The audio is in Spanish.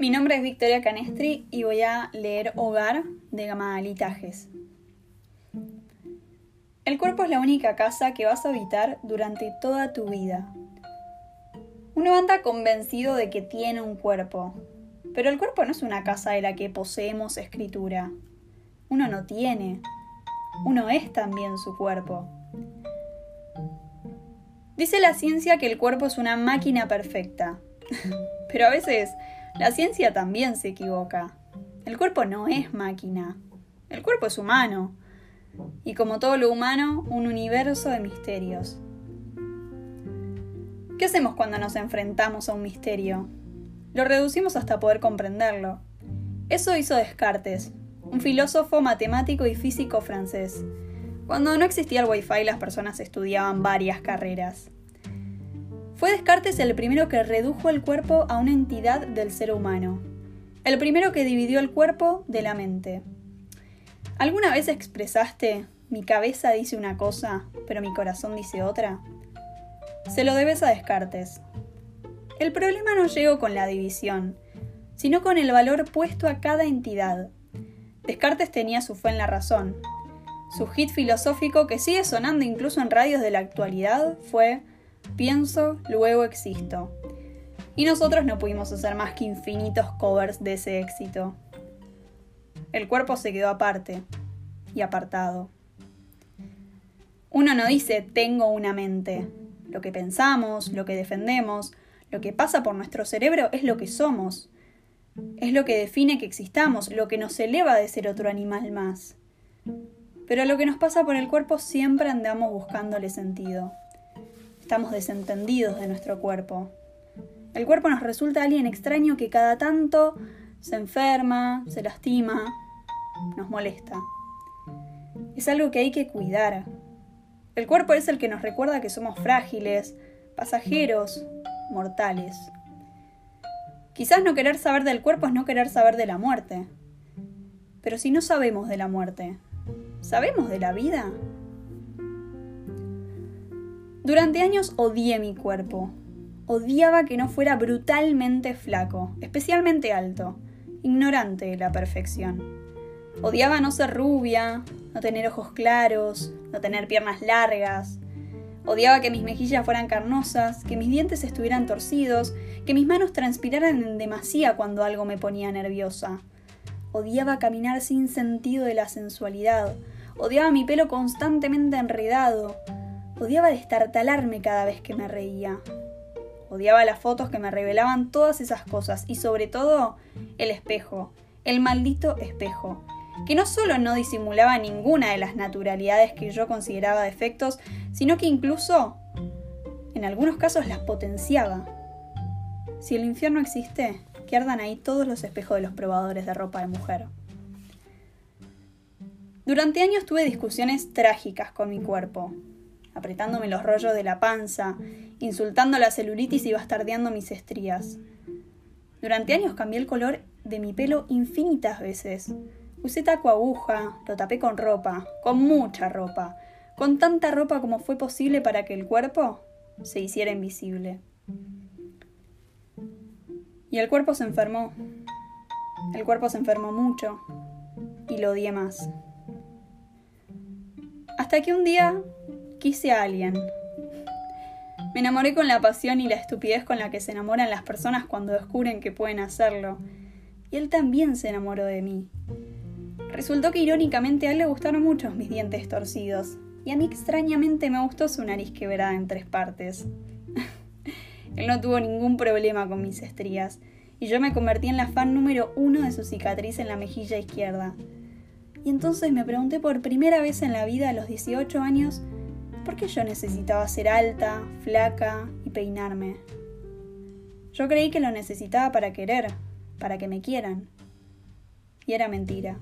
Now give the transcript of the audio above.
Mi nombre es Victoria Canestri y voy a leer Hogar de Gamalitajes. El cuerpo es la única casa que vas a habitar durante toda tu vida. Uno anda convencido de que tiene un cuerpo, pero el cuerpo no es una casa de la que poseemos escritura. Uno no tiene. Uno es también su cuerpo. Dice la ciencia que el cuerpo es una máquina perfecta, pero a veces la ciencia también se equivoca. El cuerpo no es máquina. El cuerpo es humano. Y como todo lo humano, un universo de misterios. ¿Qué hacemos cuando nos enfrentamos a un misterio? Lo reducimos hasta poder comprenderlo. Eso hizo Descartes, un filósofo, matemático y físico francés. Cuando no existía el Wi-Fi, las personas estudiaban varias carreras. Fue Descartes el primero que redujo el cuerpo a una entidad del ser humano, el primero que dividió el cuerpo de la mente. ¿Alguna vez expresaste, mi cabeza dice una cosa, pero mi corazón dice otra? Se lo debes a Descartes. El problema no llegó con la división, sino con el valor puesto a cada entidad. Descartes tenía su fe en la razón. Su hit filosófico, que sigue sonando incluso en radios de la actualidad, fue Pienso, luego existo. Y nosotros no pudimos hacer más que infinitos covers de ese éxito. El cuerpo se quedó aparte y apartado. Uno no dice tengo una mente. Lo que pensamos, lo que defendemos, lo que pasa por nuestro cerebro es lo que somos. Es lo que define que existamos, lo que nos eleva de ser otro animal más. Pero a lo que nos pasa por el cuerpo siempre andamos buscándole sentido estamos desentendidos de nuestro cuerpo. El cuerpo nos resulta alguien extraño que cada tanto se enferma, se lastima, nos molesta. Es algo que hay que cuidar. El cuerpo es el que nos recuerda que somos frágiles, pasajeros, mortales. Quizás no querer saber del cuerpo es no querer saber de la muerte. Pero si no sabemos de la muerte, ¿sabemos de la vida? Durante años odié mi cuerpo. Odiaba que no fuera brutalmente flaco, especialmente alto, ignorante de la perfección. Odiaba no ser rubia, no tener ojos claros, no tener piernas largas. Odiaba que mis mejillas fueran carnosas, que mis dientes estuvieran torcidos, que mis manos transpiraran en demasía cuando algo me ponía nerviosa. Odiaba caminar sin sentido de la sensualidad. Odiaba mi pelo constantemente enredado. Odiaba destartalarme cada vez que me reía. Odiaba las fotos que me revelaban todas esas cosas y sobre todo el espejo, el maldito espejo, que no solo no disimulaba ninguna de las naturalidades que yo consideraba defectos, sino que incluso, en algunos casos, las potenciaba. Si el infierno existe, que ahí todos los espejos de los probadores de ropa de mujer. Durante años tuve discusiones trágicas con mi cuerpo, apretándome los rollos de la panza, insultando la celulitis y bastardeando mis estrías. Durante años cambié el color de mi pelo infinitas veces. Usé taco aguja, lo tapé con ropa, con mucha ropa, con tanta ropa como fue posible para que el cuerpo se hiciera invisible. Y el cuerpo se enfermó. El cuerpo se enfermó mucho y lo odié más. Hasta que un día quise a alguien. Me enamoré con la pasión y la estupidez con la que se enamoran las personas cuando descubren que pueden hacerlo. Y él también se enamoró de mí. Resultó que irónicamente a él le gustaron mucho mis dientes torcidos, y a mí extrañamente me gustó su nariz quebrada en tres partes. él no tuvo ningún problema con mis estrías, y yo me convertí en la fan número uno de su cicatriz en la mejilla izquierda. Y entonces me pregunté por primera vez en la vida a los 18 años ¿Por qué yo necesitaba ser alta, flaca y peinarme? Yo creí que lo necesitaba para querer, para que me quieran. Y era mentira.